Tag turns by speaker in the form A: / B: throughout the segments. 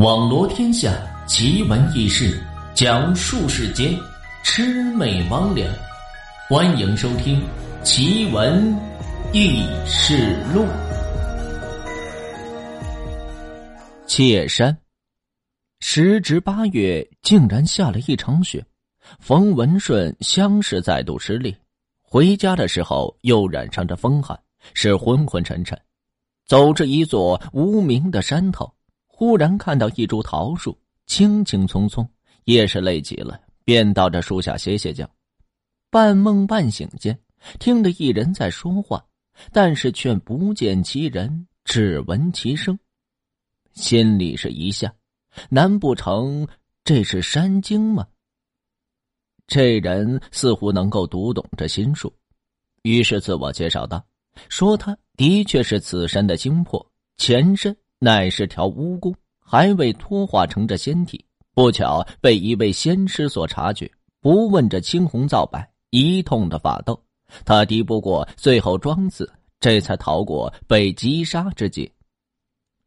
A: 网罗天下奇闻异事，讲述世间魑魅魍魉。欢迎收听《奇闻异事录》。界山，时值八月，竟然下了一场雪。冯文顺伤势再度失利，回家的时候又染上着风寒，是昏昏沉沉。走至一座无名的山头。忽然看到一株桃树，轻轻匆匆，也是累极了，便到这树下歇歇脚。半梦半醒间，听得一人在说话，但是却不见其人，只闻其声。心里是一吓，难不成这是山精吗？这人似乎能够读懂这心术，于是自我介绍道：“说他的确是此山的精魄，前身。”乃是条蜈蚣，还未脱化成这仙体，不巧被一位仙师所察觉，不问这青红皂白，一通的法斗，他敌不过，最后装死，这才逃过被击杀之劫。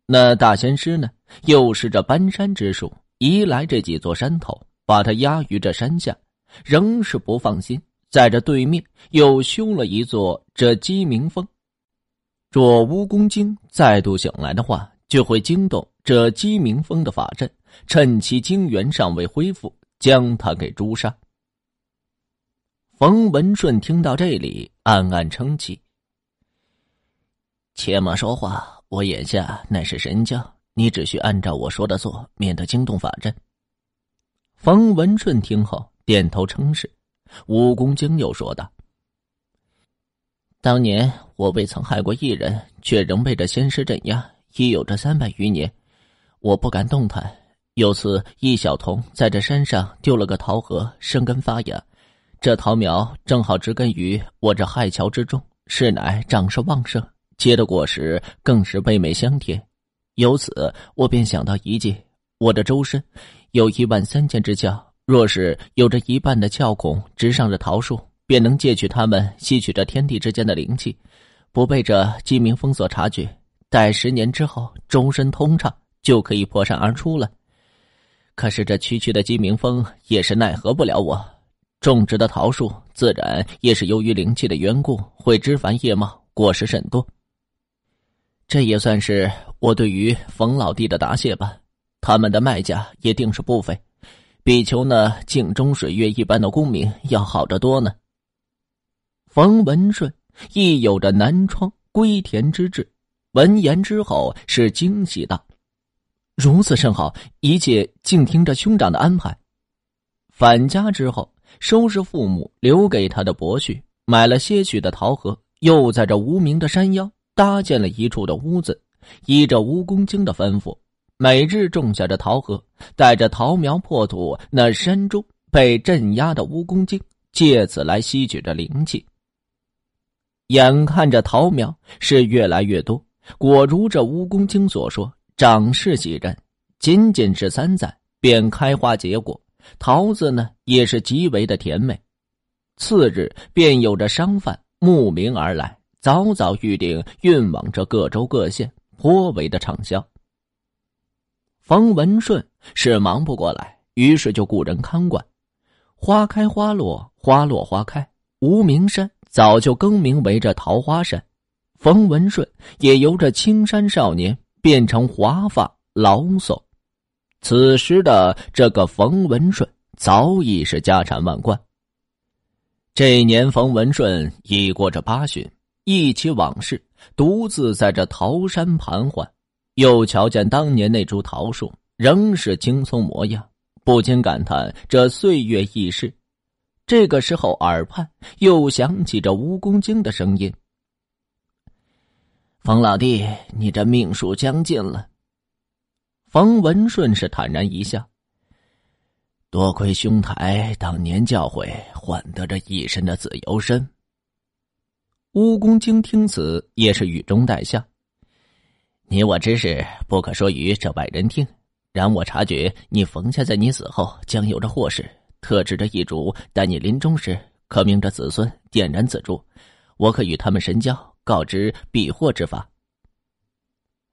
A: 那大仙师呢？又是这搬山之术，移来这几座山头，把他压于这山下，仍是不放心，在这对面又修了一座这鸡鸣峰。若蜈蚣精再度醒来的话，就会惊动这鸡鸣峰的法阵，趁其精元尚未恢复，将他给诛杀。冯文顺听到这里，暗暗称奇。且莫说话，我眼下乃是神将，你只需按照我说的做，免得惊动法阵。冯文顺听后点头称是。蜈蚣精又说道：“当年我未曾害过一人，却仍被这仙师镇压。”已有这三百余年，我不敢动弹。有次，易小童在这山上丢了个桃核，生根发芽，这桃苗正好植根于我这亥桥之中，是乃长势旺盛，结的果实更是味美香甜。由此，我便想到一计：我的周身有一万三千只窍，若是有着一半的窍孔直上这桃树，便能借取它们吸取这天地之间的灵气，不被这鸡鸣风所察觉。待十年之后，终身通畅，就可以破山而出了。可是这区区的鸡鸣峰也是奈何不了我。种植的桃树自然也是由于灵气的缘故，会枝繁叶茂，果实甚多。这也算是我对于冯老弟的答谢吧。他们的卖价也定是不菲，比求那镜中水月一般的功名要好得多呢。冯文顺亦有着南窗归田之志。闻言之后，是惊喜道：“如此甚好，一切静听着兄长的安排。”返家之后，收拾父母留给他的伯婿，买了些许的桃核，又在这无名的山腰搭建了一处的屋子，依着蜈蚣精的吩咐，每日种下这桃核，带着桃苗破土，那山中被镇压的蜈蚣精借此来吸取着灵气。眼看着桃苗是越来越多。果如这蜈蚣精所说，长势喜人，仅仅是三载便开花结果，桃子呢也是极为的甜美。次日便有着商贩慕名而来，早早预定运往这各州各县，颇为的畅销。冯文顺是忙不过来，于是就雇人看管。花开花落，花落花开，无名山早就更名为这桃花山。冯文顺也由这青山少年变成华发老叟，此时的这个冯文顺早已是家产万贯。这年，冯文顺已过着八旬，忆起往事，独自在这桃山盘桓，又瞧见当年那株桃树仍是青葱模样，不禁感叹这岁月易逝。这个时候，耳畔又响起这蜈蚣精的声音。冯老弟，你这命数将尽了。冯文顺是坦然一笑，多亏兄台当年教诲，换得这一身的自由身。蜈蚣精听此也是语中带笑，你我之事不可说于这外人听。然我察觉你冯家在你死后将有着祸事，特制着一烛，待你临终时可命这子孙点燃此烛，我可与他们神交。告知避祸之法。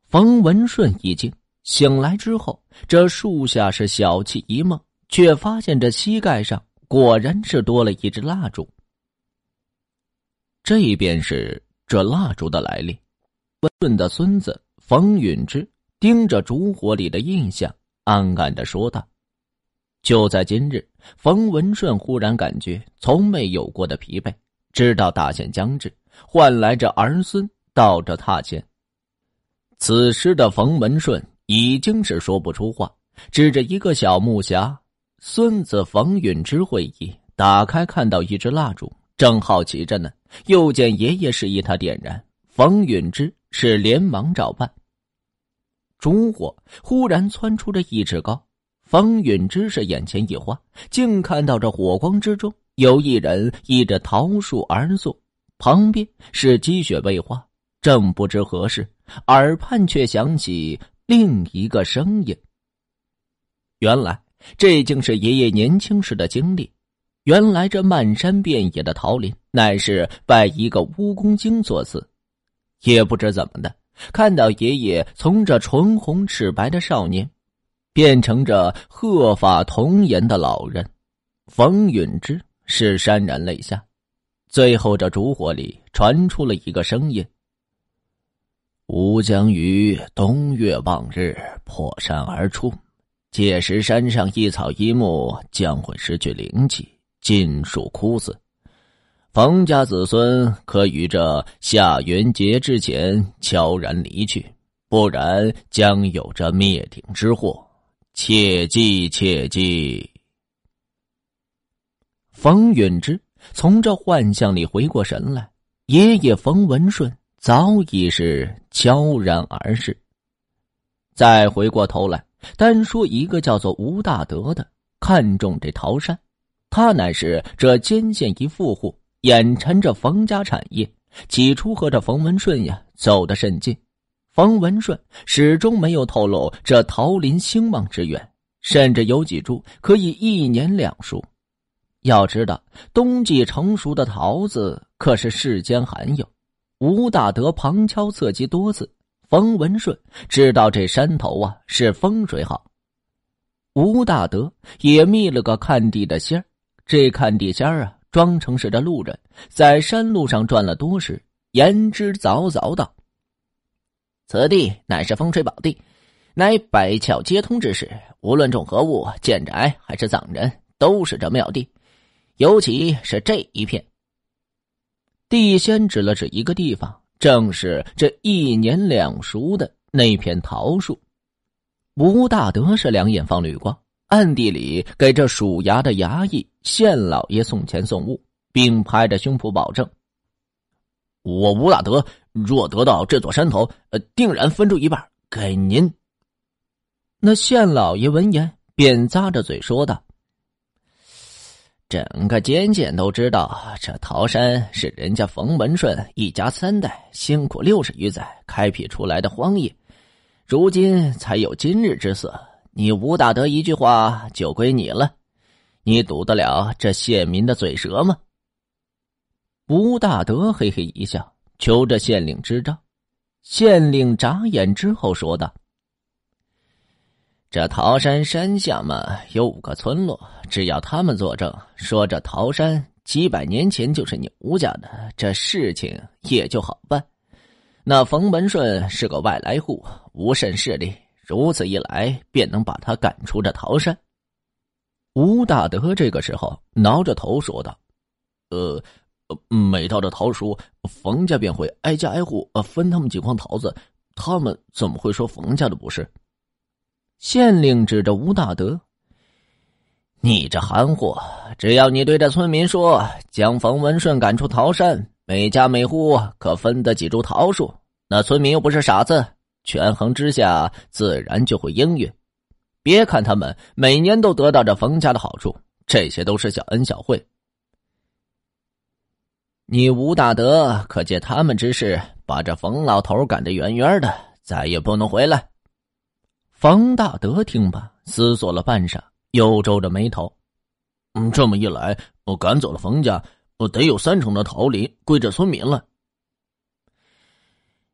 A: 冯文顺一惊，醒来之后，这树下是小憩一梦，却发现这膝盖上果然是多了一支蜡烛。这便是这蜡烛的来历。温顺的孙子冯允之盯着烛火里的印象，暗暗的说道：“就在今日，冯文顺忽然感觉从没有过的疲惫，知道大限将至，换来这儿孙到这榻前。此时的冯文顺已经是说不出话，指着一个小木匣。孙子冯允之会意，打开看到一支蜡烛，正好奇着呢。又见爷爷示意他点燃，冯允之是连忙照办。烛火忽然窜出了一尺高，冯允之是眼前一花，竟看到这火光之中有一人依着桃树而坐，旁边是积雪未化，正不知何事，耳畔却响起另一个声音。原来这竟是爷爷年轻时的经历。原来这漫山遍野的桃林，乃是拜一个蜈蚣精所赐。也不知怎么的，看到爷爷从这唇红齿白的少年，变成这鹤发童颜的老人，冯允之是潸然泪下。最后这烛火里传出了一个声音：“吾将于冬月望日破山而出，届时山上一草一木将会失去灵气。”尽数枯死，冯家子孙可于这夏元节之前悄然离去，不然将有着灭顶之祸。切记，切记！冯允之从这幻象里回过神来，爷爷冯文顺早已是悄然而逝。再回过头来，单说一个叫做吴大德的，看中这桃山。他乃是这监县一富户，眼馋着冯家产业，起初和这冯文顺呀走得甚近。冯文顺始终没有透露这桃林兴旺之源，甚至有几株可以一年两熟。要知道，冬季成熟的桃子可是世间罕有。吴大德旁敲侧击多次，冯文顺知道这山头啊是风水好。吴大德也觅了个看地的仙儿。这看地仙儿啊，装成是这路人，在山路上转了多时，言之凿凿道：“此地乃是风水宝地，乃百窍皆通之士，无论种何物，建宅还是葬人，都是这妙地。尤其是这一片。”地仙指了指一个地方，正是这一年两熟的那片桃树。吴大德是两眼放绿光。暗地里给这属衙的衙役县老爷送钱送物，并拍着胸脯保证：“我吴大德若得到这座山头，呃，定然分出一半给您。”那县老爷闻言便咂着嘴说道：“整个监县都知道，这桃山是人家冯文顺一家三代辛苦六十余载开辟出来的荒野，如今才有今日之色。”你吴大德一句话就归你了，你堵得了这县民的嘴舌吗？吴大德嘿嘿一笑，求着县令支招。县令眨眼之后说道：“这桃山山下嘛，有五个村落，只要他们作证，说这桃山几百年前就是你吴家的，这事情也就好办。那冯文顺是个外来户，无甚势力。”如此一来，便能把他赶出这桃山。吴大德这个时候挠着头说道：“呃，每到这桃熟，冯家便会挨家挨户分他们几筐桃子，他们怎么会说冯家的不是？”县令指着吴大德：“你这憨货，只要你对着村民说，将冯文顺赶出桃山，每家每户可分得几株桃树，那村民又不是傻子。”权衡之下，自然就会应允。别看他们每年都得到这冯家的好处，这些都是小恩小惠。你吴大德可借他们之事，把这冯老头赶得远远的，再也不能回来。冯大德听罢，思索了半晌，又皱着眉头：“嗯，这么一来，我赶走了冯家，我得有三成的桃林归这村民了。”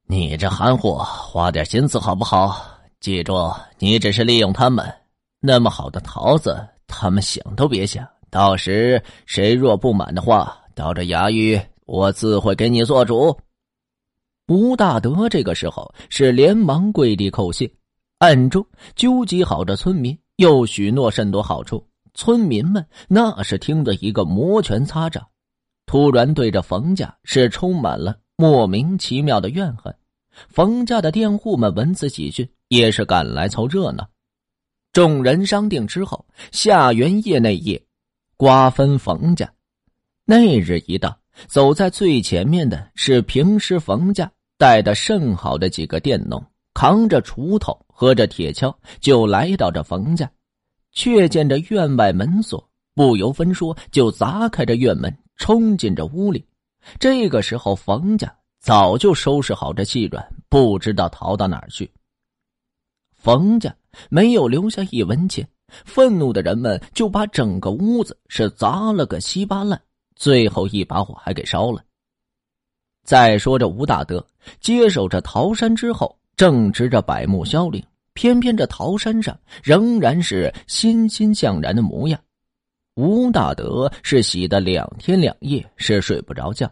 A: 你这憨货，花点心思好不好？记住，你只是利用他们。那么好的桃子，他们想都别想。到时谁若不满的话，到这衙狱，我自会给你做主。吴大德这个时候是连忙跪地叩谢，暗中纠集好的村民，又许诺甚多好处。村民们那是听得一个摩拳擦掌，突然对着冯家是充满了莫名其妙的怨恨。冯家的佃户们闻此喜讯，也是赶来凑热闹。众人商定之后，下元夜那夜，瓜分冯家。那日一到，走在最前面的是平时冯家带的甚好的几个佃农，扛着锄头，和着铁锹，就来到这冯家。却见着院外门锁，不由分说就砸开这院门，冲进这屋里。这个时候，冯家早就收拾好这细软，不知道逃到哪儿去。冯家没有留下一文钱，愤怒的人们就把整个屋子是砸了个稀巴烂，最后一把火还给烧了。再说这吴大德接手这桃山之后，正值着百木萧零，偏偏这桃山上仍然是欣欣向然的模样。吴大德是喜得两天两夜是睡不着觉。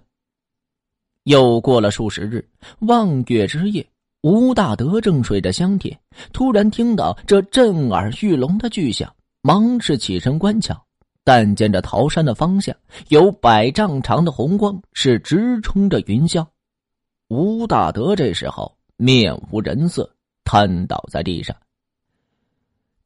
A: 又过了数十日，望月之夜。吴大德正睡着香甜，突然听到这震耳欲聋的巨响，忙是起身观瞧，但见这桃山的方向有百丈长的红光，是直冲着云霄。吴大德这时候面无人色，瘫倒在地上。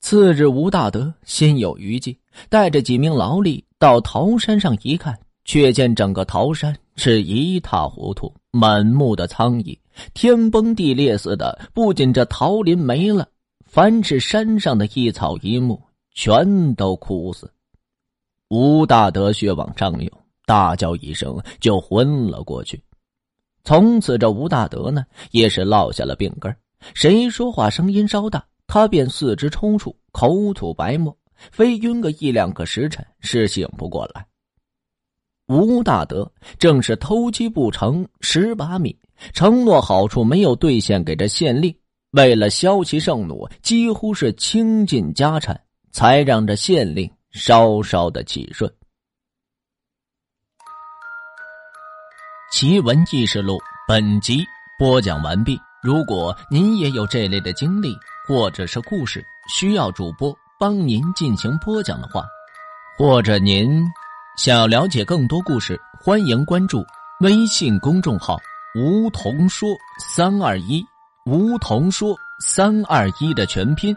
A: 次日，吴大德心有余悸，带着几名劳力到桃山上一看，却见整个桃山是一塌糊涂，满目的苍夷。天崩地裂似的，不仅这桃林没了，凡是山上的一草一木，全都枯死。吴大德血往上涌，大叫一声就昏了过去。从此，这吴大德呢，也是落下了病根谁说话声音稍大，他便四肢抽搐，口吐白沫，非晕个一两个时辰是醒不过来。吴大德正是偷鸡不成蚀把米。承诺好处没有兑现给这县令，为了消其盛怒，几乎是倾尽家产，才让这县令稍稍的起顺。奇闻异事录本集播讲完毕。如果您也有这类的经历或者是故事，需要主播帮您进行播讲的话，或者您想要了解更多故事，欢迎关注微信公众号。梧桐说三二一，梧桐说三二一的全拼。